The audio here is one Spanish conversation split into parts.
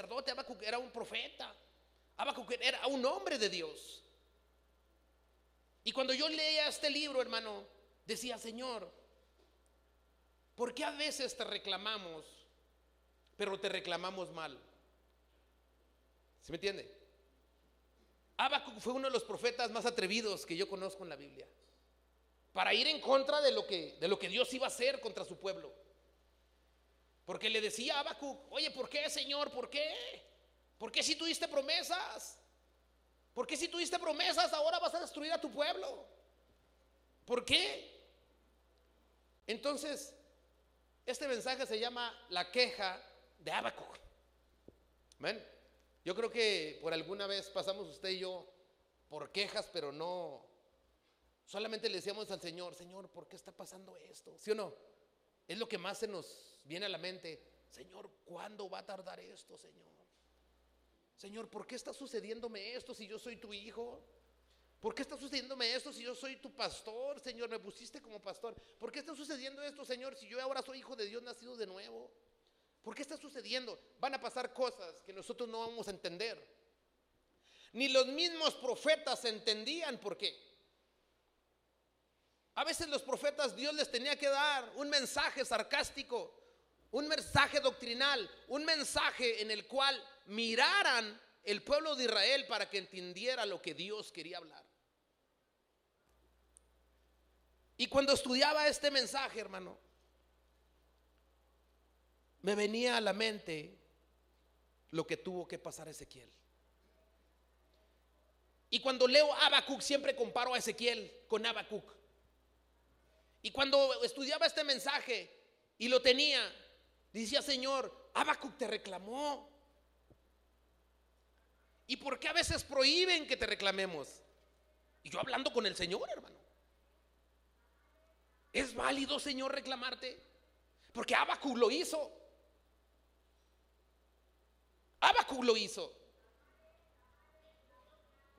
sacerdote, era un profeta, Habacuc era un hombre de Dios. Y cuando yo leía este libro, hermano, decía, Señor, ¿por qué a veces te reclamamos, pero te reclamamos mal? ¿Se me entiende? Habacuc fue uno de los profetas más atrevidos que yo conozco en la Biblia. Para ir en contra de lo que, de lo que Dios iba a hacer contra su pueblo. Porque le decía a Habacuc, oye, ¿por qué, Señor? ¿Por qué? ¿Por qué si tuviste promesas? ¿Por qué si tuviste promesas ahora vas a destruir a tu pueblo? ¿Por qué? Entonces, este mensaje se llama la queja de Habacuc. ¿Ven? Yo creo que por alguna vez pasamos usted y yo por quejas, pero no. Solamente le decíamos al Señor, Señor, ¿por qué está pasando esto? ¿Sí o no? Es lo que más se nos viene a la mente. Señor, ¿cuándo va a tardar esto, Señor? Señor, ¿por qué está sucediéndome esto si yo soy tu hijo? ¿Por qué está sucediéndome esto si yo soy tu pastor, Señor? Me pusiste como pastor. ¿Por qué está sucediendo esto, Señor, si yo ahora soy hijo de Dios nacido de nuevo? ¿Por qué está sucediendo? Van a pasar cosas que nosotros no vamos a entender. Ni los mismos profetas entendían por qué. A veces los profetas Dios les tenía que dar un mensaje sarcástico, un mensaje doctrinal, un mensaje en el cual miraran el pueblo de Israel para que entendiera lo que Dios quería hablar. Y cuando estudiaba este mensaje, hermano, me venía a la mente lo que tuvo que pasar Ezequiel. Y cuando leo Habacuc, siempre comparo a Ezequiel con Habacuc. Y cuando estudiaba este mensaje y lo tenía, decía, Señor, Habacuc te reclamó. ¿Y por qué a veces prohíben que te reclamemos? Y yo hablando con el Señor, hermano. ¿Es válido, Señor, reclamarte? Porque Habacuc lo hizo. Habacuc lo hizo.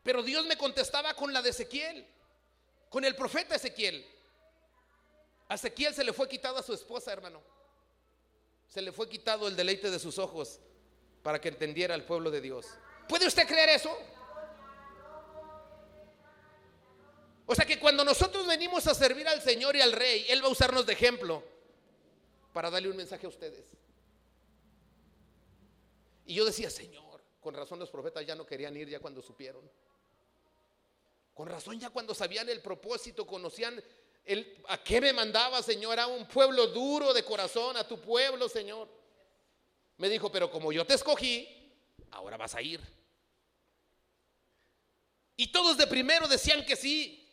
Pero Dios me contestaba con la de Ezequiel, con el profeta Ezequiel. A Ezequiel se le fue quitado a su esposa, hermano. Se le fue quitado el deleite de sus ojos para que entendiera el pueblo de Dios. ¿Puede usted creer eso? O sea que cuando nosotros venimos a servir al Señor y al Rey, Él va a usarnos de ejemplo para darle un mensaje a ustedes. Y yo decía, Señor, con razón los profetas ya no querían ir ya cuando supieron. Con razón ya cuando sabían el propósito, conocían el, a qué me mandaba, Señor, a un pueblo duro de corazón, a tu pueblo, Señor. Me dijo, pero como yo te escogí, ahora vas a ir. Y todos de primero decían que sí,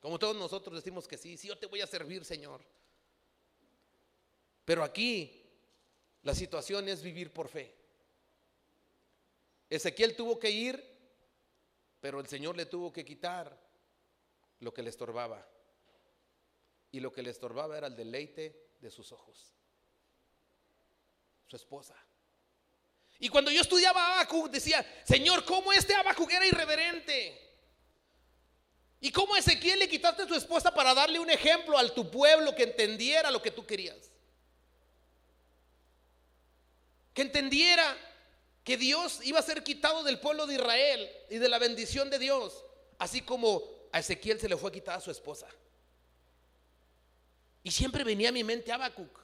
como todos nosotros decimos que sí, sí, yo te voy a servir, Señor. Pero aquí la situación es vivir por fe. Ezequiel tuvo que ir, pero el Señor le tuvo que quitar lo que le estorbaba. Y lo que le estorbaba era el deleite de sus ojos. Su esposa. Y cuando yo estudiaba Abacuc decía, Señor, ¿cómo este Abacuc era irreverente? ¿Y cómo Ezequiel le quitaste a tu esposa para darle un ejemplo a tu pueblo que entendiera lo que tú querías? Que entendiera que Dios iba a ser quitado del pueblo de Israel y de la bendición de Dios, así como a Ezequiel se le fue quitada su esposa. Y siempre venía a mi mente Habacuc.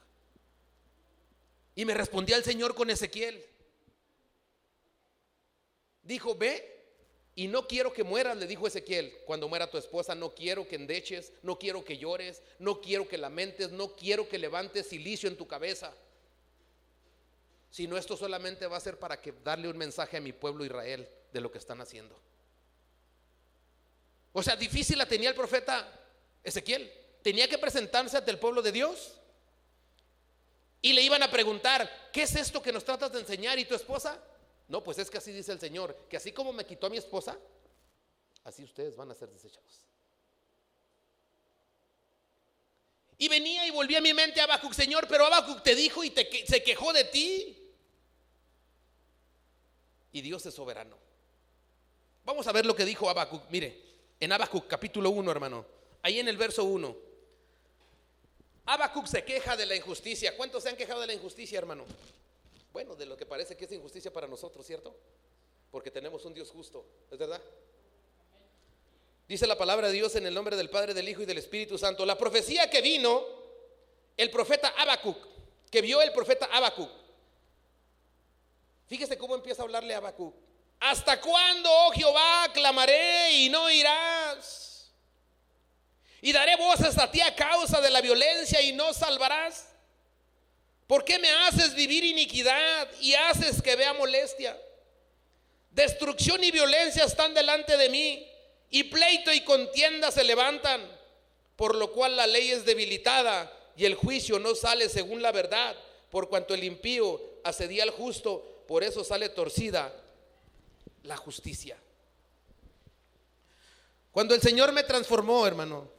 Y me respondía el Señor con Ezequiel. Dijo, ve y no quiero que mueras, le dijo Ezequiel, cuando muera tu esposa, no quiero que endeches, no quiero que llores, no quiero que lamentes, no quiero que levantes silicio en tu cabeza sino esto solamente va a ser para que darle un mensaje a mi pueblo Israel de lo que están haciendo. O sea, difícil la tenía el profeta Ezequiel. Tenía que presentarse ante el pueblo de Dios. Y le iban a preguntar, ¿qué es esto que nos tratas de enseñar? ¿Y tu esposa? No, pues es que así dice el Señor, que así como me quitó a mi esposa, así ustedes van a ser desechados. Y venía y volvía a mi mente Abacuc, Señor, pero Abacuc te dijo y te, se quejó de ti y Dios es soberano. Vamos a ver lo que dijo Habacuc. Mire, en Habacuc capítulo 1, hermano. Ahí en el verso 1. Habacuc se queja de la injusticia. ¿Cuántos se han quejado de la injusticia, hermano? Bueno, de lo que parece que es injusticia para nosotros, ¿cierto? Porque tenemos un Dios justo, ¿es verdad? Dice la palabra de Dios en el nombre del Padre, del Hijo y del Espíritu Santo. La profecía que vino el profeta Habacuc, que vio el profeta Habacuc. Fíjese cómo empieza a hablarle a Habacuc. ¿Hasta cuándo, oh Jehová, clamaré y no irás? Y daré voces a ti a causa de la violencia y no salvarás. ¿Por qué me haces vivir iniquidad y haces que vea molestia? Destrucción y violencia están delante de mí, y pleito y contienda se levantan, por lo cual la ley es debilitada y el juicio no sale según la verdad, por cuanto el impío asedía al justo, por eso sale torcida la justicia. Cuando el Señor me transformó, hermano,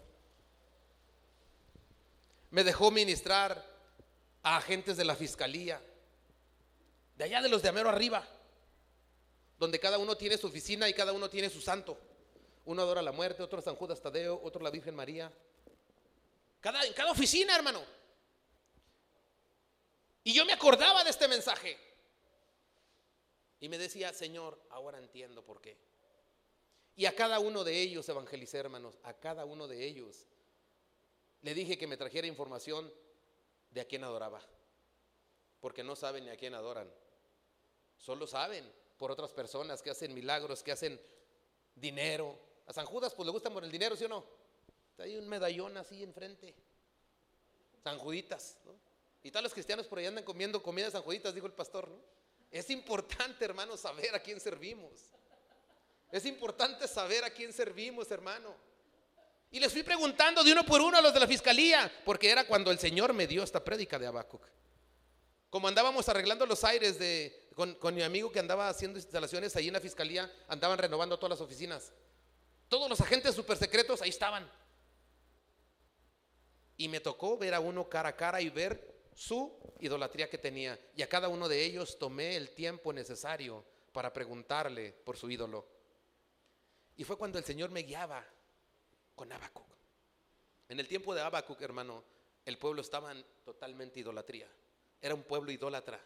me dejó ministrar a agentes de la fiscalía, de allá de los de Amero arriba, donde cada uno tiene su oficina y cada uno tiene su santo. Uno adora la muerte, otro San Judas Tadeo, otro la Virgen María. Cada, en cada oficina, hermano. Y yo me acordaba de este mensaje. Y me decía, Señor, ahora entiendo por qué. Y a cada uno de ellos evangelicé, hermanos, a cada uno de ellos. Le dije que me trajera información de a quién adoraba. Porque no saben ni a quién adoran. Solo saben por otras personas que hacen milagros, que hacen dinero. A San Judas pues le gusta por el dinero, ¿sí o no? Hay un medallón así enfrente. San Juditas. Y todos los cristianos por ahí andan comiendo comida de San Juditas, dijo el pastor. ¿no? Es importante, hermano, saber a quién servimos. Es importante saber a quién servimos, hermano. Y les fui preguntando de uno por uno a los de la fiscalía, porque era cuando el Señor me dio esta prédica de Habacuc. Como andábamos arreglando los aires de, con, mi amigo que andaba haciendo instalaciones ahí en la fiscalía, andaban renovando todas las oficinas. Todos los agentes super secretos ahí estaban. Y me tocó ver a uno cara a cara y ver su idolatría que tenía. Y a cada uno de ellos tomé el tiempo necesario para preguntarle por su ídolo. Y fue cuando el Señor me guiaba con Habacuc. En el tiempo de Habacuc, hermano, el pueblo estaba en totalmente idolatría. Era un pueblo idólatra.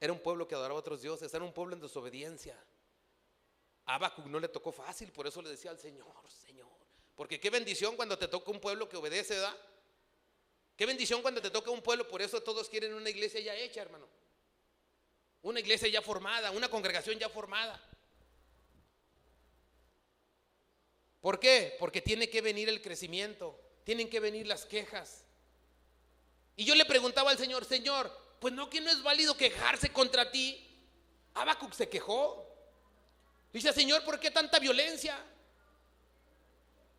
Era un pueblo que adoraba a otros dioses. Era un pueblo en desobediencia. A no le tocó fácil, por eso le decía al Señor, Señor. Porque qué bendición cuando te toca un pueblo que obedece, ¿verdad? Qué bendición cuando te toca un pueblo, por eso todos quieren una iglesia ya hecha, hermano. Una iglesia ya formada, una congregación ya formada. ¿Por qué? Porque tiene que venir el crecimiento, tienen que venir las quejas. Y yo le preguntaba al Señor, Señor, pues no que no es válido quejarse contra ti. Habacuc se quejó. Dice, Señor, ¿por qué tanta violencia?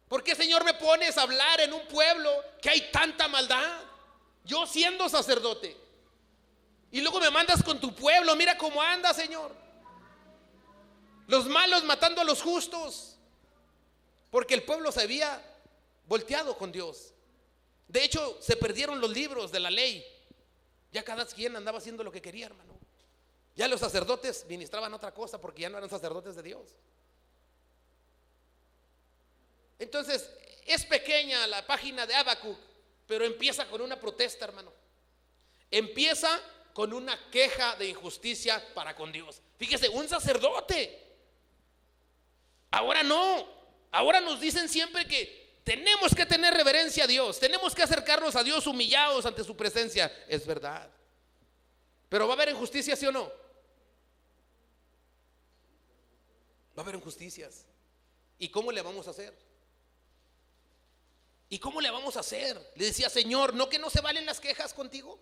¿Por qué, Señor, me pones a hablar en un pueblo que hay tanta maldad? Yo siendo sacerdote. Y luego me mandas con tu pueblo. Mira cómo anda, Señor. Los malos matando a los justos. Porque el pueblo se había volteado con Dios. De hecho, se perdieron los libros de la ley. Ya cada quien andaba haciendo lo que quería, hermano. Ya los sacerdotes ministraban otra cosa porque ya no eran sacerdotes de Dios. Entonces, es pequeña la página de Habacuc, pero empieza con una protesta, hermano. Empieza con una queja de injusticia para con Dios. Fíjese, un sacerdote. Ahora no. Ahora nos dicen siempre que tenemos que tener reverencia a Dios, tenemos que acercarnos a Dios humillados ante su presencia. Es verdad. Pero va a haber injusticia, ¿sí o no? Va a haber injusticias. ¿Y cómo le vamos a hacer? ¿Y cómo le vamos a hacer? Le decía, Señor, ¿no que no se valen las quejas contigo?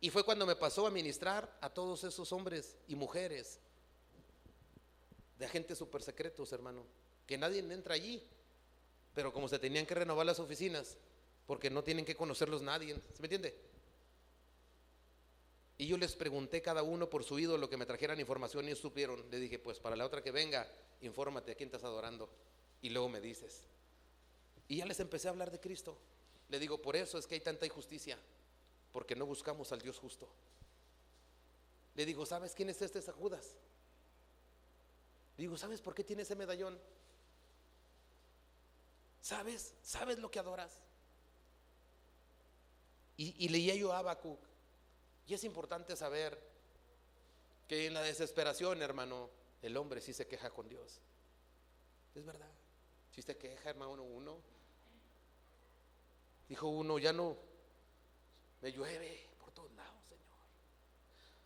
Y fue cuando me pasó a ministrar a todos esos hombres y mujeres de agentes super secretos, hermano, que nadie entra allí, pero como se tenían que renovar las oficinas, porque no tienen que conocerlos nadie, ¿se me entiende? Y yo les pregunté cada uno por su ídolo que me trajeran información y supieron. Le dije, pues para la otra que venga, infórmate a quién estás adorando y luego me dices. Y ya les empecé a hablar de Cristo. Le digo, por eso es que hay tanta injusticia, porque no buscamos al Dios justo. Le digo, ¿sabes quién es este Judas? Digo, ¿sabes por qué tiene ese medallón? ¿Sabes? ¿Sabes lo que adoras? Y, leía yo a Habacuc. Y es importante saber que en la desesperación, hermano, el hombre sí se queja con Dios. Es verdad. Si se queja, hermano, uno. Dijo uno, ya no, me llueve por todos lados, Señor.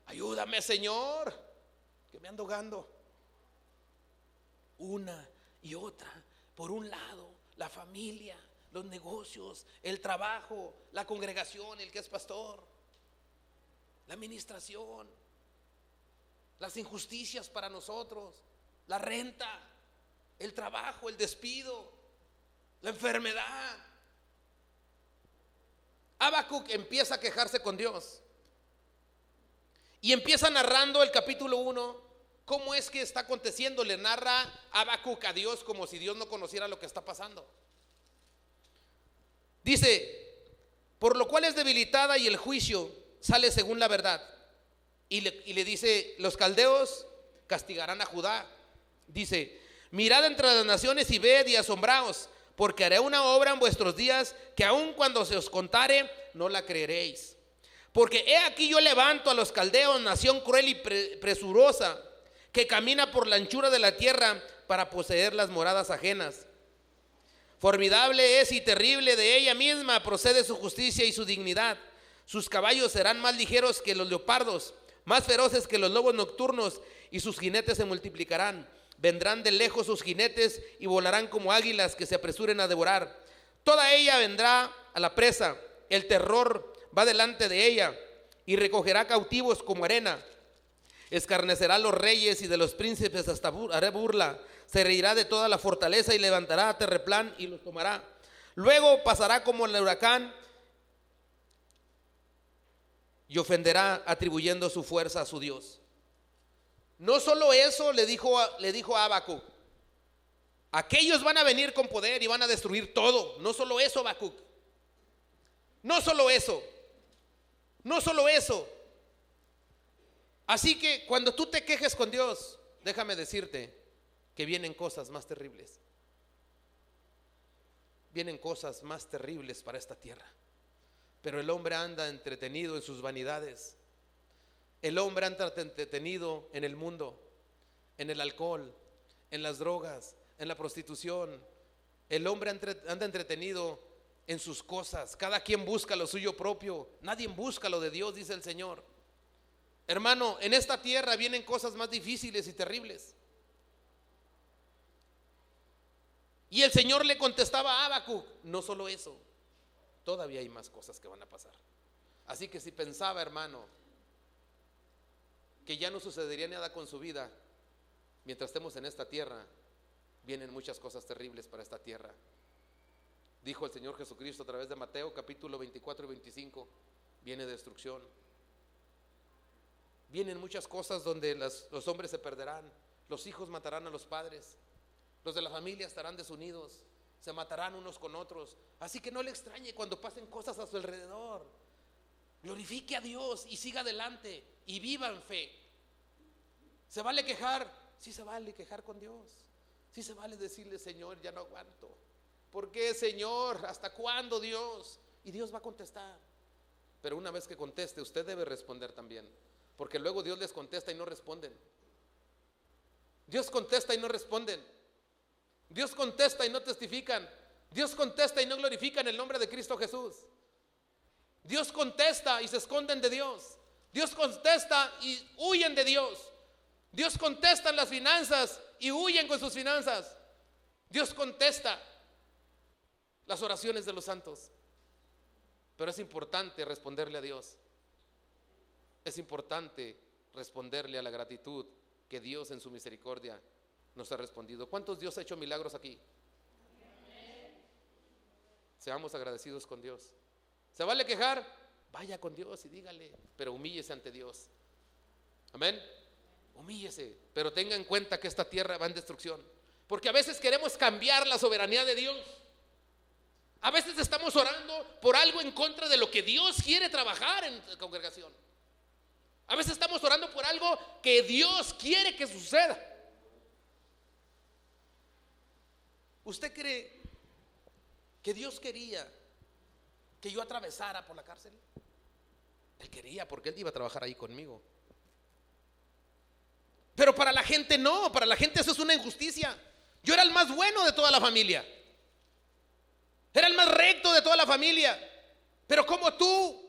Ayúdame, Señor, que me ando ahogando. Una y otra. Por un lado, la familia, los negocios, el trabajo, la congregación, el que es pastor, la administración, las injusticias para nosotros, la renta, el trabajo, el despido, la enfermedad. Habacuc empieza a quejarse con Dios. Y empieza narrando el capítulo 1 cómo es que está aconteciendo. Le narra Habacuc a Dios como si Dios no conociera lo que está pasando. Dice, por lo cual es debilitada y el juicio sale según la verdad. Y le, dice, los caldeos castigarán a Judá. Dice, mirad entre las naciones y ved y asombraos, porque haré una obra en vuestros días que aun cuando se os contare, no la creeréis. Porque he aquí yo levanto a los caldeos, nación cruel y presurosa, que camina por la anchura de la tierra para poseer las moradas ajenas Formidable es y terrible de ella misma procede su justicia y su dignidad. Sus caballos serán más ligeros que los leopardos, más feroces que los lobos nocturnos, y sus jinetes se multiplicarán. Vendrán de lejos sus jinetes y volarán como águilas que se apresuren a devorar. Toda ella vendrá a la presa, el terror va delante de ella y recogerá cautivos como arena. Escarnecerá a los reyes y de los príncipes hasta haré burla se reirá de toda la fortaleza y levantará a terreplán y los tomará. Luego pasará como el huracán y ofenderá atribuyendo su fuerza a su Dios. No solo eso le dijo, le dijo a Habacuc. Aquellos van a venir con poder y van a destruir todo. No solo eso, Habacuc. No solo eso. No solo eso. Así que cuando tú te quejes con Dios, déjame decirte, que vienen cosas más terribles. Vienen cosas más terribles para esta tierra. Pero el hombre anda entretenido en sus vanidades. El hombre anda entretenido en el mundo, en el alcohol, en las drogas, en la prostitución. El hombre anda entretenido en sus cosas. Cada quien busca lo suyo propio. Nadie busca lo de Dios, dice el Señor. Hermano, en esta tierra vienen cosas más difíciles y terribles. Y el Señor le contestaba a Habacuc, no solo eso, todavía hay más cosas que van a pasar. Así que si pensaba, hermano, que ya no sucedería nada con su vida, mientras estemos en esta tierra, vienen muchas cosas terribles para esta tierra. Dijo el Señor Jesucristo a través de Mateo capítulo 24 y 25, viene destrucción. Vienen muchas cosas donde los hombres se perderán, los hijos matarán a los padres, los de la familia estarán desunidos, se matarán unos con otros. Así que no le extrañe cuando pasen cosas a su alrededor. Glorifique a Dios y siga adelante y viva en fe. ¿Se vale quejar? Sí se vale quejar con Dios. Sí se vale decirle, Señor, ya no aguanto. ¿Por qué, Señor? ¿Hasta cuándo, Dios? Y Dios va a contestar. Pero una vez que conteste, usted debe responder también. Porque luego Dios les contesta y no responden. Dios contesta y no responden. Dios contesta y no testifican. Dios contesta y no glorifican el nombre de Cristo Jesús. Dios contesta y se esconden de Dios. Dios contesta y huyen de Dios. Dios contesta en las finanzas y huyen con sus finanzas. Dios contesta las oraciones de los santos. Pero es importante responderle a Dios. Es importante responderle a la gratitud que Dios en su misericordia nos ha respondido. ¿Cuántos Dios ha hecho milagros aquí? Seamos agradecidos con Dios. ¿Se vale quejar? Vaya con Dios y dígale, pero humíllese ante Dios. Amén. Humíllese, pero tenga en cuenta que esta tierra va en destrucción. Porque a veces queremos cambiar la soberanía de Dios. A veces estamos orando por algo en contra de lo que Dios quiere trabajar en la congregación. A veces estamos orando por algo que Dios quiere que suceda. ¿Usted cree que Dios quería que yo atravesara por la cárcel. Él quería porque él iba a trabajar ahí conmigo. Pero para la gente no, para la gente eso es una injusticia. Yo era el más bueno de toda la familia. Era el más recto de toda la familia. Pero como tú.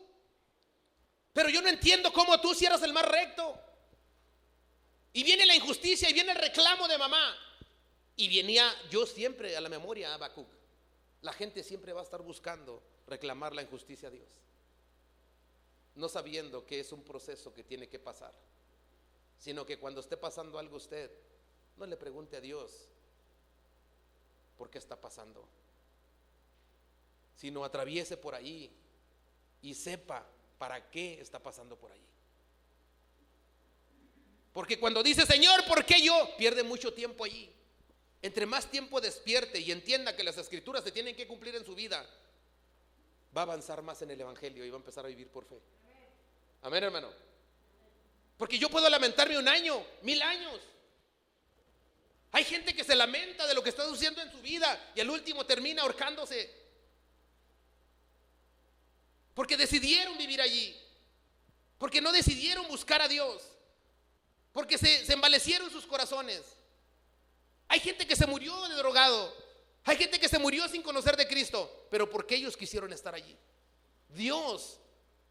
Pero yo no entiendo cómo tú si eras el más recto. Y viene la injusticia y viene el reclamo de mamá. Y venía yo siempre a la memoria, a Habacuc. La gente siempre va a estar buscando reclamar la injusticia a Dios. No sabiendo que es un proceso que tiene que pasar. Sino que cuando esté pasando algo usted, no le pregunte a Dios por qué está pasando. Sino atraviese por ahí y sepa para qué está pasando por ahí. Porque cuando dice, Señor, ¿por qué yo? Pierde mucho tiempo allí. Entre más tiempo despierte y entienda que las escrituras se tienen que cumplir en su vida, va a avanzar más en el Evangelio y va a empezar a vivir por fe. Amén, hermano. Porque yo puedo lamentarme un año, mil años. Hay gente que se lamenta de lo que está sucediendo en su vida y al último termina ahorcándose. Porque decidieron vivir allí. Porque no decidieron buscar a Dios. Porque se, se embalecieron sus corazones. Hay gente que se murió de drogado. Hay gente que se murió sin conocer de Cristo. Pero porque ellos quisieron estar allí. Dios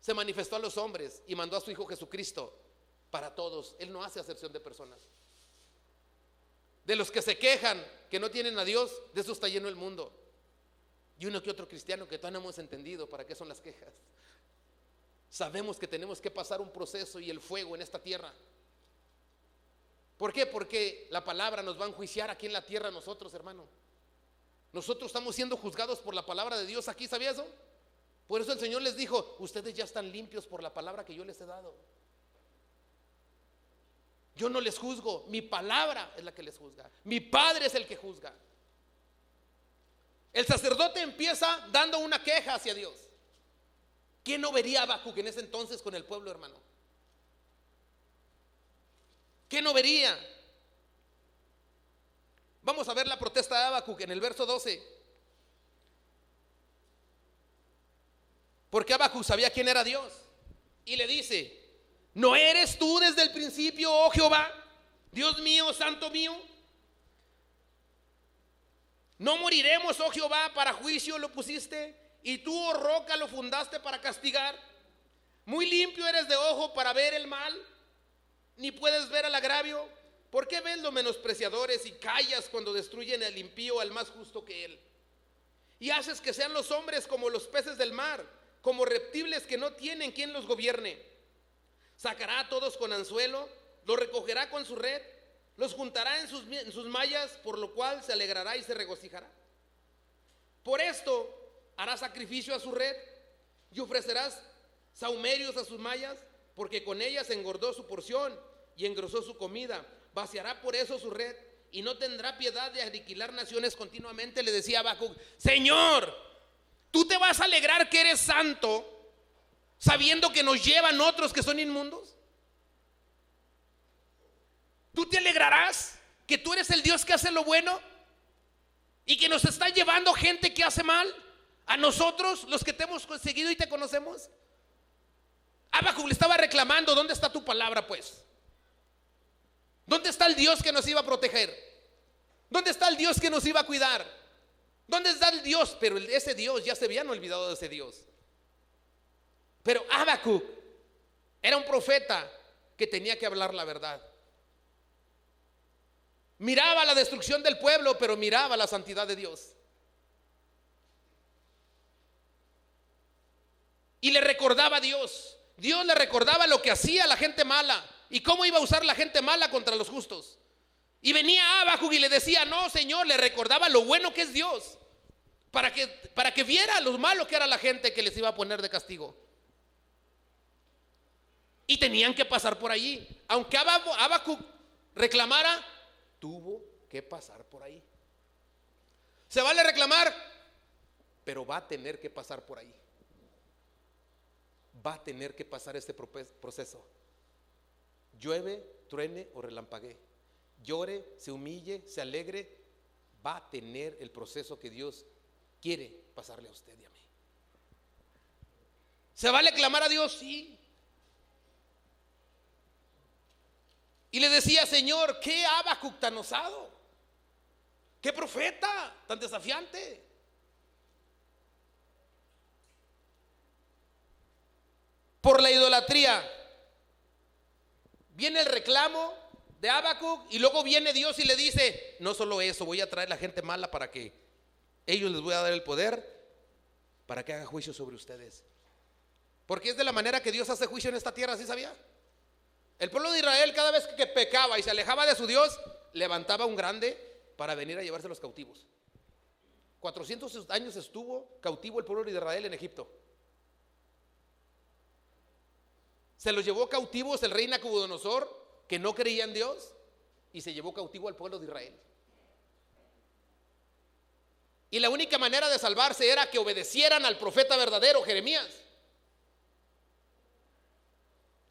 se manifestó a los hombres y mandó a su Hijo Jesucristo para todos. Él no hace acepción de personas. De los que se quejan que no tienen a Dios, de eso está lleno el mundo. Y uno que otro cristiano que todavía no hemos entendido para qué son las quejas. Sabemos que tenemos que pasar un proceso y el fuego en esta tierra. ¿Por qué? Porque la palabra nos va a enjuiciar aquí en la tierra nosotros, hermano. Nosotros estamos siendo juzgados por la palabra de Dios aquí, ¿sabía eso? Por eso el Señor les dijo, ustedes ya están limpios por la palabra que yo les he dado. Yo no les juzgo, mi palabra es la que les juzga. Mi Padre es el que juzga. El sacerdote empieza dando una queja hacia Dios. ¿Quién no vería a Habacuc en ese entonces con el pueblo, hermano? ¿Qué no vería? Vamos a ver la protesta de Habacuc en el verso 12. Porque Habacuc sabía quién era Dios. Y le dice, ¿no eres tú desde el principio, oh Jehová, Dios mío, santo mío? No moriremos, oh Jehová, para juicio lo pusiste, y tú, oh roca, lo fundaste para castigar. Muy limpio eres de ojo para ver el mal ni puedes ver al agravio. ¿Por qué ves los menospreciadores y callas cuando destruyen al impío al más justo que él? Y haces que sean los hombres como los peces del mar, como reptiles que no tienen quien los gobierne. Sacará a todos con anzuelo, los recogerá con su red, los juntará en sus, mallas, por lo cual se alegrará y se regocijará. Por esto hará sacrificio a su red y ofrecerás saumerios a sus mallas porque con ella se engordó su porción y engrosó su comida. Vaciará por eso su red y no tendrá piedad de aniquilar naciones continuamente. Le decía Habacuc, Señor, tú te vas a alegrar que eres santo sabiendo que nos llevan otros que son inmundos. ¿Tú te alegrarás que tú eres el Dios que hace lo bueno y que nos está llevando gente que hace mal? A nosotros, los que te hemos conseguido y te conocemos. Habacuc le estaba reclamando, ¿dónde está tu palabra pues? ¿Dónde está el Dios que nos iba a proteger? ¿Dónde está el Dios que nos iba a cuidar? ¿Dónde está el Dios? Pero ese Dios ya se habían olvidado de ese Dios. Pero Habacuc era un profeta que tenía que hablar la verdad. Miraba la destrucción del pueblo, pero miraba la santidad de Dios. Y le recordaba a Dios. Dios le recordaba lo que hacía la gente mala y cómo iba a usar la gente mala contra los justos. Y venía abajo y le decía, no, Señor, le recordaba lo bueno que es Dios, para que, para que viera lo malo que era la gente que les iba a poner de castigo. Y tenían que pasar por allí. Aunque Abacuc reclamara, tuvo que pasar por ahí. Se vale reclamar, pero va a tener que pasar por ahí va a tener que pasar este proceso. Llueve, truene o relampague Llore, se humille, se alegre, va a tener el proceso que Dios quiere pasarle a usted y a mí. ¿Se vale clamar a Dios? Sí. Y le decía, Señor, ¿qué Habacuc tan osado? ¿Qué profeta tan desafiante? Por la idolatría. Viene el reclamo de Habacuc y luego viene Dios y le dice, no solo eso, voy a traer la gente mala para que ellos les voy a dar el poder para que haga juicio sobre ustedes. Porque es de la manera que Dios hace juicio en esta tierra, ¿sí sabía? El pueblo de Israel cada vez que pecaba y se alejaba de su Dios, levantaba un grande para venir a llevarse los cautivos. 400 años estuvo cautivo el pueblo de Israel en Egipto. Se los llevó cautivos el rey Nabucodonosor, que no creía en Dios, y se llevó cautivo al pueblo de Israel. Y la única manera de salvarse era que obedecieran al profeta verdadero, Jeremías.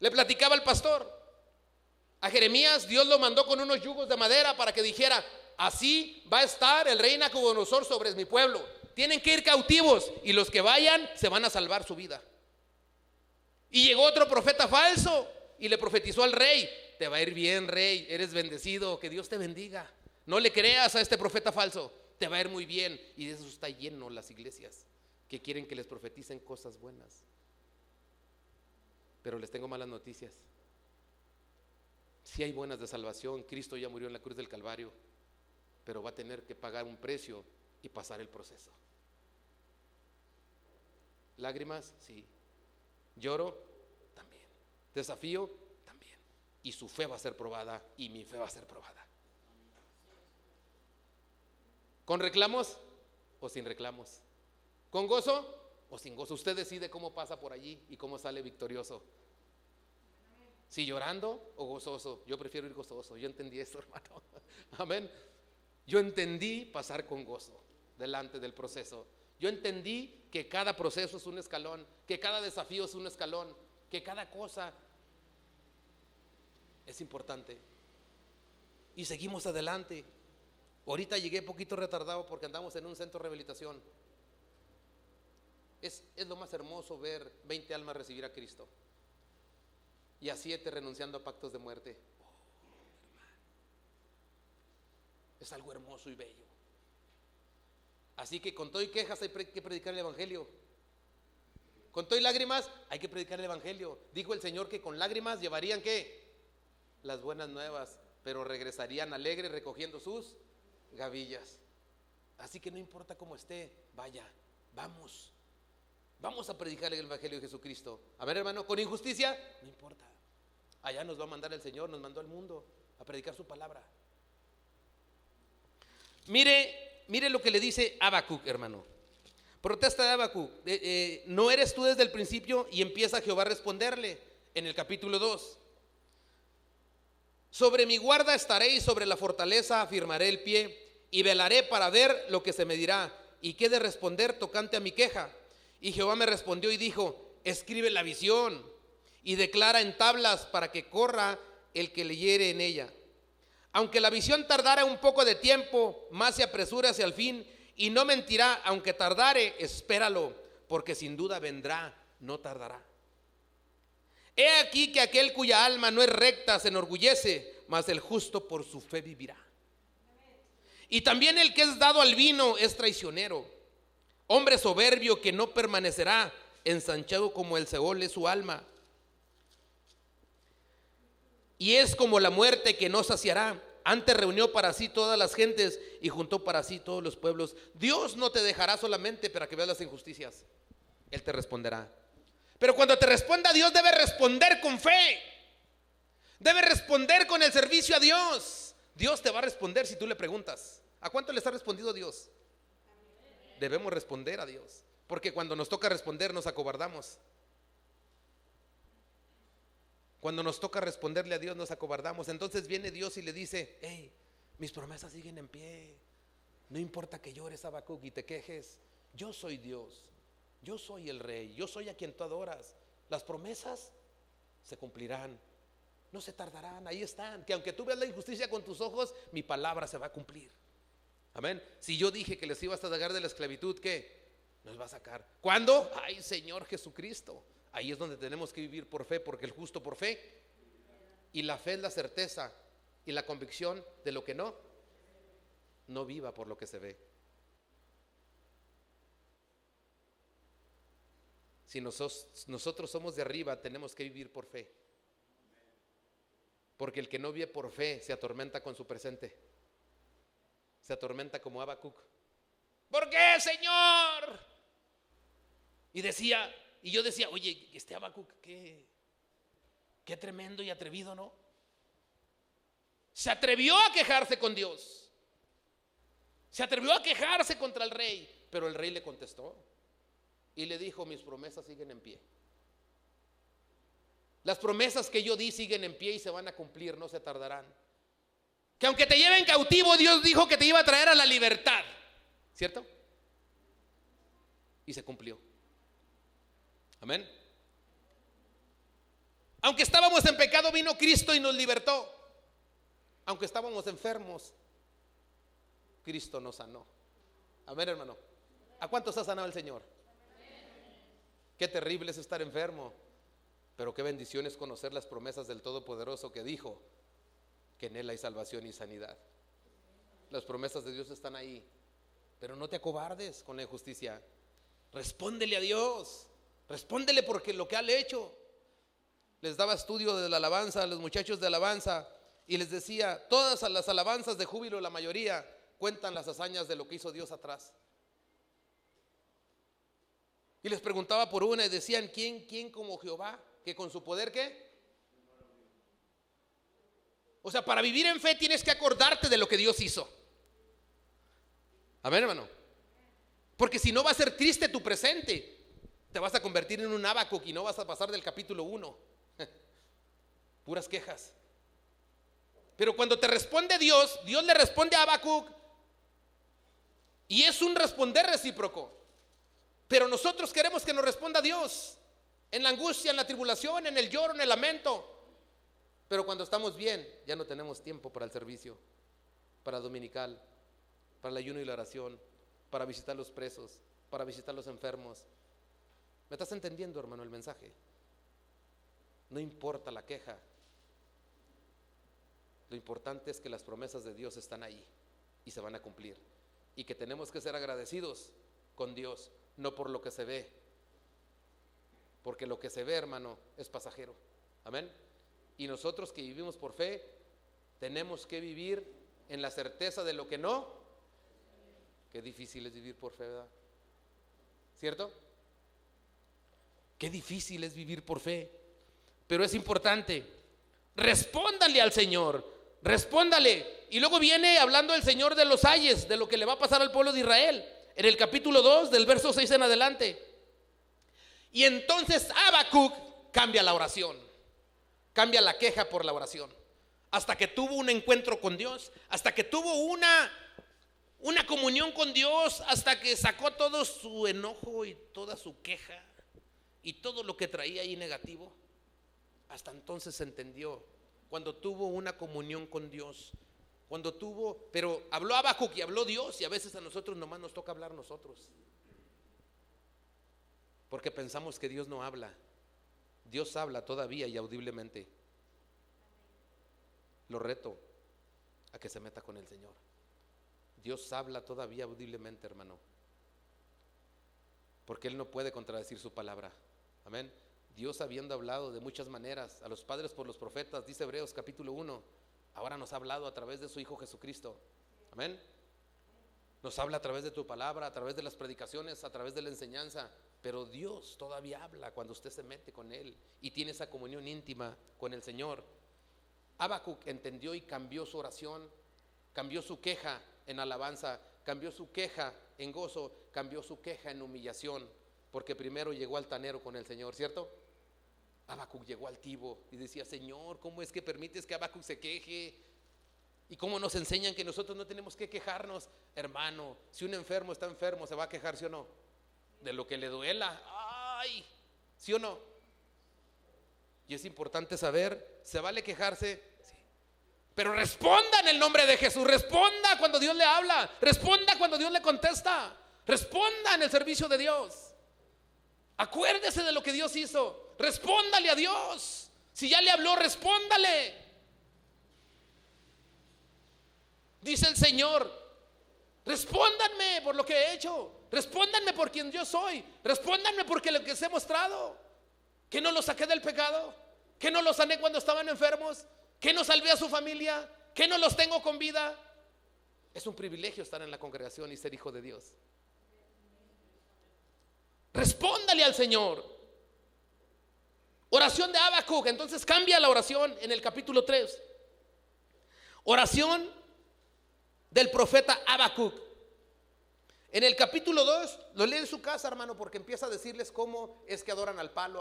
Le platicaba el pastor. A Jeremías Dios lo mandó con unos yugos de madera para que dijera, así va a estar el rey Nabucodonosor sobre mi pueblo. Tienen que ir cautivos y los que vayan se van a salvar su vida. Y llegó otro profeta falso y le profetizó al rey, te va a ir bien, rey, eres bendecido, que Dios te bendiga. No le creas a este profeta falso, te va a ir muy bien. Y de eso está lleno las iglesias, que quieren que les profeticen cosas buenas. Pero les tengo malas noticias. Si hay buenas de salvación, Cristo ya murió en la cruz del Calvario, pero va a tener que pagar un precio y pasar el proceso. Lágrimas, sí. Lloro, también. Desafío, también. Y su fe va a ser probada y mi fe va a ser probada. ¿Con reclamos o sin reclamos? ¿Con gozo o sin gozo. Usted decide cómo pasa por allí y cómo sale victorioso. Si llorando o gozoso. Yo prefiero ir gozoso. Yo entendí eso, hermano. Amén. Yo entendí pasar con gozo delante del proceso. Yo entendí que cada proceso es un escalón, que cada desafío es un escalón, que cada cosa es importante. Y seguimos adelante. Ahorita llegué poquito retardado porque andamos en un centro de rehabilitación. Es, lo más hermoso ver 20 almas recibir a Cristo y a 7 renunciando a pactos de muerte. es algo hermoso y bello. Así que con todo y quejas hay que predicar el Evangelio. Con todo y lágrimas hay que predicar el Evangelio. Dijo el Señor que con lágrimas llevarían qué? Las buenas nuevas, pero regresarían alegres recogiendo sus gavillas. Así que no importa cómo esté, vaya, vamos. Vamos a predicar el Evangelio de Jesucristo. A ver, hermano, con injusticia, no importa. Allá nos va a mandar el Señor, nos mandó al mundo a predicar su palabra. Mire, mire lo que le dice Habacuc, hermano. Protesta de Habacuc. Eh, eh, no eres tú desde el principio y empieza Jehová a responderle en el capítulo 2. Sobre mi guarda estaré y sobre la fortaleza afirmaré el pie y velaré para ver lo que se me dirá y qué de responder tocante a mi queja. Y Jehová me respondió y dijo, escribe la visión y declara en tablas para que corra el que leyere en ella. Aunque la visión tardara un poco de tiempo, más se apresura hacia el fin y no mentirá, aunque tardare, espéralo, porque sin duda vendrá, no tardará. He aquí que aquel cuya alma no es recta se enorgullece, mas el justo por su fe vivirá. Y también el que es dado al vino es traicionero Hombre soberbio que no permanecerá, ensanchado como el Seol es su alma. Y es como la muerte que no saciará. Antes reunió para sí todas las gentes y juntó para sí todos los pueblos. Dios no te dejará solamente para que veas las injusticias. Él te responderá. Pero cuando te responda Dios debe responder con fe. Debe responder con el servicio a Dios. Dios te va a responder si tú le preguntas. ¿A cuánto les ha respondido Dios? debemos responder a Dios. Porque cuando nos toca responder nos acobardamos. Cuando nos toca responderle a Dios nos acobardamos. Entonces viene Dios y le dice, hey, mis promesas siguen en pie. No importa que llores, Abacuc, y te quejes. Yo soy Dios. Yo soy el rey. Yo soy a quien tú adoras. Las promesas se cumplirán. No se tardarán. Ahí están. Que aunque tú veas la injusticia con tus ojos, mi palabra se va a cumplir. Amén. Si yo dije que les iba a sacar de la esclavitud, ¿qué? Nos va a sacar. ¿Cuándo? Ay, Señor Jesucristo. Ahí es donde tenemos que vivir por fe, porque el justo por fe. Y la fe es la certeza y la convicción de lo que no. No viva por lo que se ve. Si nosotros, somos de arriba, tenemos que vivir por fe. Porque el que no vive por fe se atormenta con su presente. Se atormenta como Abacuc. ¿Por qué, Señor? Y decía, y yo decía, oye, este Abacuc, qué, qué tremendo y atrevido, ¿no? Se atrevió a quejarse con Dios. Se atrevió a quejarse contra el rey, pero el rey le contestó y le dijo, mis promesas siguen en pie. Las promesas que yo di siguen en pie y se van a cumplir, no se tardarán. Que aunque te lleven cautivo, Dios dijo que te iba a traer a la libertad. ¿Cierto? Y se cumplió. Amén. Aunque estábamos en pecado, vino Cristo y nos libertó. Aunque estábamos enfermos, Cristo nos sanó. Amén, hermano. ¿A cuántos ha sanado el Señor? Qué terrible es estar enfermo, pero qué bendición es conocer las promesas del Todopoderoso que dijo que en Él hay salvación y sanidad. Las promesas de Dios están ahí, pero no te acobardes con la injusticia. Respóndele a Dios, respóndele porque lo que ha hecho. Les daba estudio de la alabanza a los muchachos de alabanza y les decía, todas las alabanzas de júbilo, la mayoría, cuentan las hazañas de lo que hizo Dios atrás. Y les preguntaba por una y decían, ¿quién, quién como Jehová? Que con su poder, ¿qué? O sea, para vivir en fe tienes que acordarte de lo que Dios hizo. Amén, hermano. Porque si no va a ser triste tu presente, te vas a convertir en un abaco y no vas a pasar del capítulo 1. Puras quejas. Pero cuando te responde Dios, Dios le responde a Habacuc y es un responder recíproco. Pero nosotros queremos que nos responda Dios en la angustia, en la tribulación, en el lloro, en el lamento. Pero cuando estamos bien, ya no tenemos tiempo para el servicio, para dominical, para el ayuno y la oración, para visitar los presos, para visitar los enfermos. ¿Me estás entendiendo, hermano, el mensaje? No importa la queja. Lo importante es que las promesas de Dios están ahí y se van a cumplir. Y que tenemos que ser agradecidos con Dios no por lo que se ve. Porque lo que se ve, hermano, es pasajero. Amén. Y nosotros que vivimos por fe, tenemos que vivir en la certeza de lo que no. Qué difícil es vivir por fe, ¿verdad? ¿Cierto? Qué difícil es vivir por fe. Pero es importante. Respóndale al Señor. Respóndale. Y luego viene hablando el Señor de los ayes, de lo que le va a pasar al pueblo de Israel en el capítulo 2 del verso 6 en adelante. Y entonces Habacuc cambia la oración, cambia la queja por la oración, hasta que tuvo un encuentro con Dios, hasta que tuvo una una comunión con Dios, hasta que sacó todo su enojo y toda su queja y todo lo que traía ahí negativo. Hasta entonces entendió cuando tuvo una comunión con Dios, cuando tuvo, pero habló abajo y habló Dios y a veces a nosotros nomás nos toca hablar nosotros. Porque pensamos que Dios no habla. Dios habla todavía y audiblemente. Lo reto a que se meta con el Señor. Dios habla todavía audiblemente, hermano. Porque Él no puede contradecir su palabra. Amén. Dios habiendo hablado de muchas maneras a los padres por los profetas, dice Hebreos capítulo 1, ahora nos ha hablado a través de su Hijo Jesucristo. Amén. Nos habla a través de tu palabra, a través de las predicaciones, a través de la enseñanza. Pero Dios todavía habla cuando usted se mete con Él y tiene esa comunión íntima con el Señor. Habacuc entendió y cambió su oración, cambió su queja en alabanza, cambió su queja en gozo, cambió su queja en humillación, porque primero llegó altanero con el Señor, ¿cierto? Habacuc llegó altivo y decía, Señor, ¿cómo es que permites que Habacuc se queje? ¿Y cómo nos enseñan que nosotros no tenemos que quejarnos? Hermano, si un enfermo está enfermo, ¿se va a quejar, sí o no? De lo que le duela. ¡Ay! ¿Sí o no? Y es importante saber, ¿se vale quejarse? Pero responda en el nombre de Jesús, responda cuando Dios le habla, responda cuando Dios le contesta. Responda en el servicio de Dios. Acuérdese de lo que Dios hizo. Respóndale a Dios. Si ya le habló, respóndale. Dice el Señor, respóndanme por lo que he hecho. Respóndanme por quien yo soy. Respóndanme porque lo que les he mostrado. Que no los saqué del pecado. Que no los sané cuando estaban enfermos. Que no salvé a su familia. Que no los tengo con vida. Es un privilegio estar en la congregación y ser hijo de Dios. Respóndale al Señor. Oración de Habacuc. Entonces cambia la oración en el capítulo 3. Oración del profeta Habacuc. En el capítulo 2, lo lee en su casa, hermano, porque empieza a decirles cómo es que adoran al palo.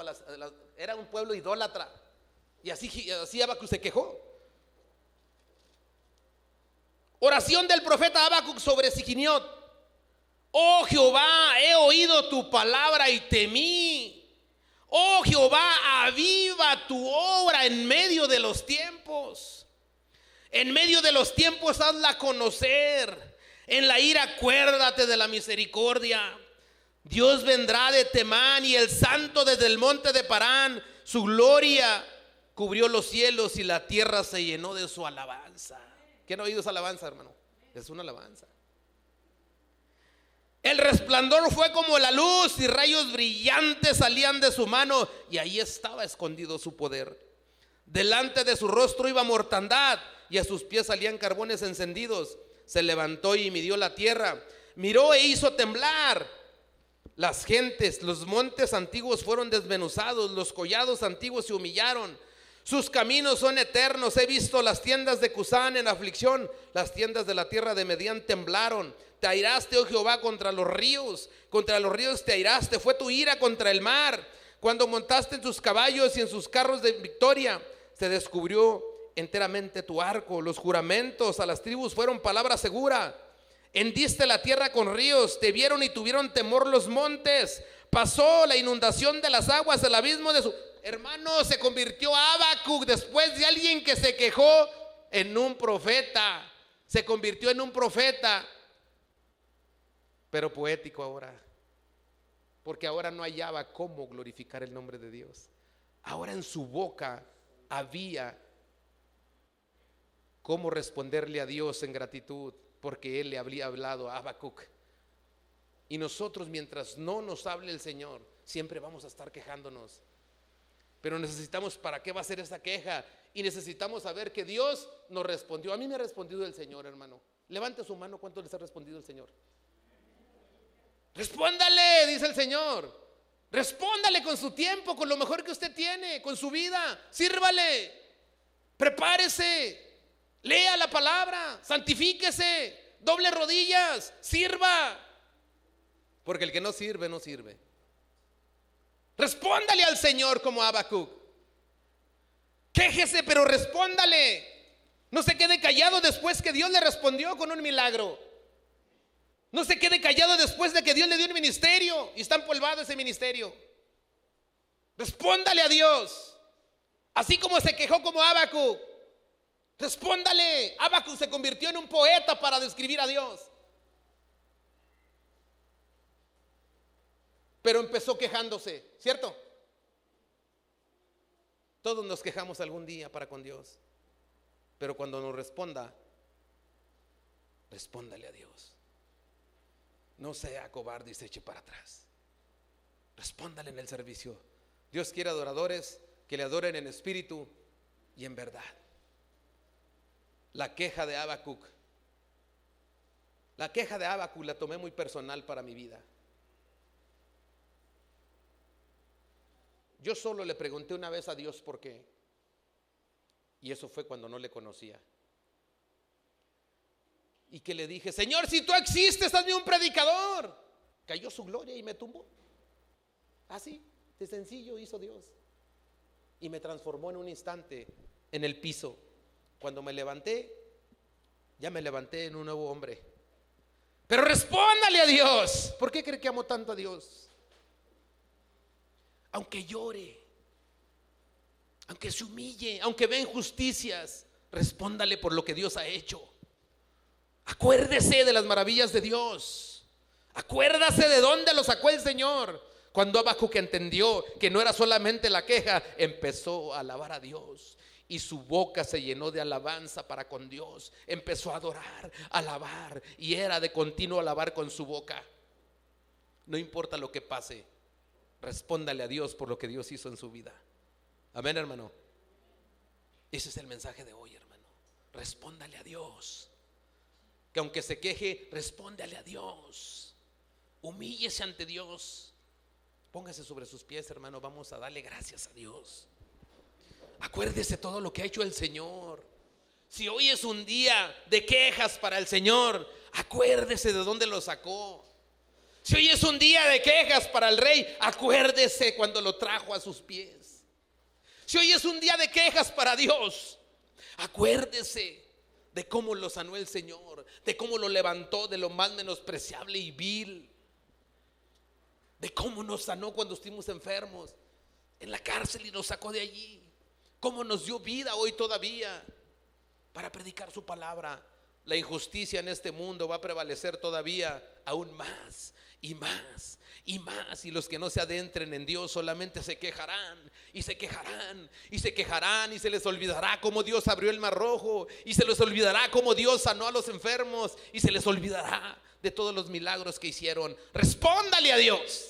era un pueblo idólatra. Y así, así Habacuc se quejó. Oración del profeta Habacuc sobre Siquiniot. Oh Jehová, he oído tu palabra y temí. Oh Jehová, aviva tu obra en medio de los tiempos. En medio de los tiempos hazla conocer. En la ira acuérdate de la misericordia. Dios vendrá de Temán y el santo desde el monte de Parán. Su gloria cubrió los cielos y la tierra se llenó de su alabanza. ¿Quién ha oído esa alabanza, hermano? Es una alabanza. El resplandor fue como la luz y rayos brillantes salían de su mano y ahí estaba escondido su poder. Delante de su rostro iba mortandad y a sus pies salían carbones encendidos. Se levantó y midió la tierra, miró e hizo temblar. Las gentes, los montes antiguos fueron desmenuzados, los collados antiguos se humillaron. Sus caminos son eternos. He visto las tiendas de Cusán en aflicción. Las tiendas de la tierra de Medián temblaron. Te airaste, oh Jehová, contra los ríos. Contra los ríos te airaste. Fue tu ira contra el mar. Cuando montaste en tus caballos y en sus carros de victoria, se descubrió enteramente tu arco. Los juramentos a las tribus fueron palabra segura. Hendiste la tierra con ríos. Te vieron y tuvieron temor los montes. Pasó la inundación de las aguas, el abismo de su... Hermano, se convirtió Abacuc después de alguien que se quejó en un profeta. Se convirtió en un profeta pero poético ahora. Porque ahora no hallaba cómo glorificar el nombre de Dios. Ahora en su boca había cómo responderle a Dios en gratitud, porque Él le había hablado a Habacuc. Y nosotros, mientras no nos hable el Señor, siempre vamos a estar quejándonos. Pero necesitamos, ¿para qué va a ser esa queja? Y necesitamos saber que Dios nos respondió. A mí me ha respondido el Señor, hermano. Levante su mano, ¿cuánto les ha respondido el Señor? Respóndale, dice el Señor. Respóndale con su tiempo, con lo mejor que usted tiene, con su vida. Sírvale. Prepárese. Lea la palabra. Santifíquese. Doble rodillas. Sirva. Porque el que no sirve, no sirve. Respóndale al Señor como Habacuc. Quéjese, pero respóndale. No se quede callado después que Dios le respondió con un milagro. No se quede callado después de que Dios le dio un ministerio y está empolvado ese ministerio. Respóndale a Dios. Así como se quejó como Abacu. Respóndale. Abacu se convirtió en un poeta para describir a Dios. Pero empezó quejándose, ¿cierto? Todos nos quejamos algún día para con Dios. Pero cuando nos responda, respóndale a Dios. No sea cobarde y se eche para atrás. Respóndale en el servicio. Dios quiere adoradores que le adoren en espíritu y en verdad. La queja de Abacuc. La queja de Abacuc la tomé muy personal para mi vida. Yo solo le pregunté una vez a Dios por qué. Y eso fue cuando no le conocía y que le dije, Señor, si tú existes, hazme un predicador. Cayó su gloria y me tumbó. Así, de sencillo hizo Dios. Y me transformó en un instante en el piso. Cuando me levanté, ya me levanté en un nuevo hombre. Pero respóndale a Dios. ¿Por qué cree que amo tanto a Dios? Aunque llore, aunque se humille, aunque vea injusticias, respóndale por lo que Dios ha hecho. Acuérdese de las maravillas de Dios. Acuérdase de dónde lo sacó el Señor. Cuando Habacuc entendió que no era solamente la queja, empezó a alabar a Dios y su boca se llenó de alabanza para con Dios. Empezó a adorar, alabar y era de continuo alabar con su boca. No importa lo que pase, respóndale a Dios por lo que Dios hizo en su vida. Amén, hermano. Ese es el mensaje de hoy, hermano. Respóndale a Dios. Que aunque se queje, respóndale a Dios. Humíllese ante Dios. Póngase sobre sus pies, hermano. Vamos a darle gracias a Dios. Acuérdese todo lo que ha hecho el Señor. Si hoy es un día de quejas para el Señor, acuérdese de dónde lo sacó. Si hoy es un día de quejas para el rey, acuérdese cuando lo trajo a sus pies. Si hoy es un día de quejas para Dios, acuérdese de cómo lo sanó el Señor, de cómo lo levantó de lo más menospreciable y vil, de cómo nos sanó cuando estuvimos enfermos en la cárcel y nos sacó de allí, cómo nos dio vida hoy todavía para predicar su palabra. La injusticia en este mundo va a prevalecer todavía aún más y más y más. Y los que no se adentren en Dios solamente se quejarán y se quejarán y se quejarán y se les olvidará cómo Dios abrió el mar rojo y se les olvidará cómo Dios sanó a los enfermos y se les olvidará de todos los milagros que hicieron. Respóndale a Dios.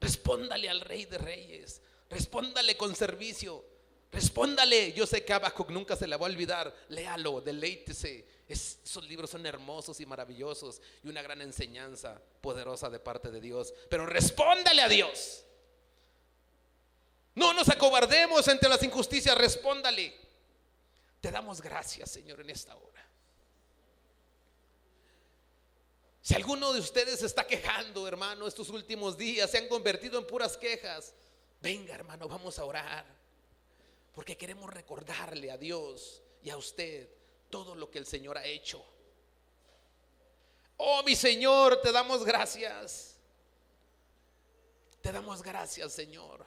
Respóndale al Rey de Reyes. Respóndale con servicio. Respóndale. Yo sé que Abacuc nunca se le va a olvidar. Léalo, deleítese esos libros son hermosos y maravillosos y una gran enseñanza poderosa de parte de Dios. Pero respóndale a Dios. No nos acobardemos ante las injusticias, respóndale. Te damos gracias, Señor, en esta hora. Si alguno de ustedes está quejando, hermano, estos últimos días se han convertido en puras quejas, venga, hermano, vamos a orar. Porque queremos recordarle a Dios y a usted todo lo que el Señor ha hecho. Oh, mi Señor, te damos gracias. Te damos gracias, Señor.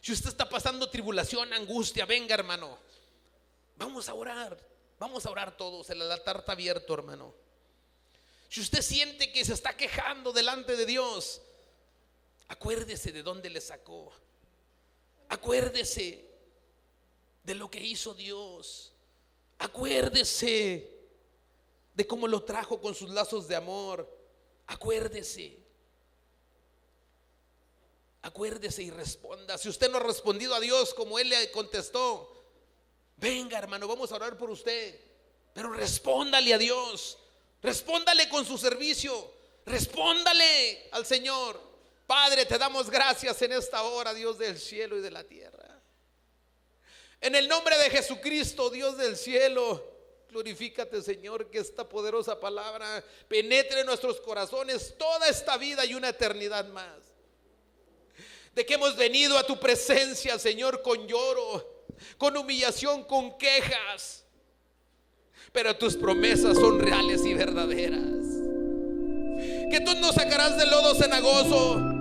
Si usted está pasando tribulación, angustia, venga, hermano. Vamos a orar. Vamos a orar todos. El altar está abierto, hermano. Si usted siente que se está quejando delante de Dios, acuérdese de dónde le sacó. Acuérdese de lo que hizo Dios. Acuérdese de cómo lo trajo con sus lazos de amor. Acuérdese. Acuérdese y responda. Si usted no ha respondido a Dios como Él le contestó, venga hermano, vamos a orar por usted. Pero respóndale a Dios. Respóndale con su servicio. Respóndale al Señor. Padre, te damos gracias en esta hora, Dios del cielo y de la tierra. En el nombre de Jesucristo, Dios del cielo, glorifícate Señor, que esta poderosa palabra penetre en nuestros corazones toda esta vida y una eternidad más. De que hemos venido a tu presencia, Señor, con lloro, con humillación, con quejas. Pero tus promesas son reales y verdaderas. Que tú nos sacarás del lodo cenagoso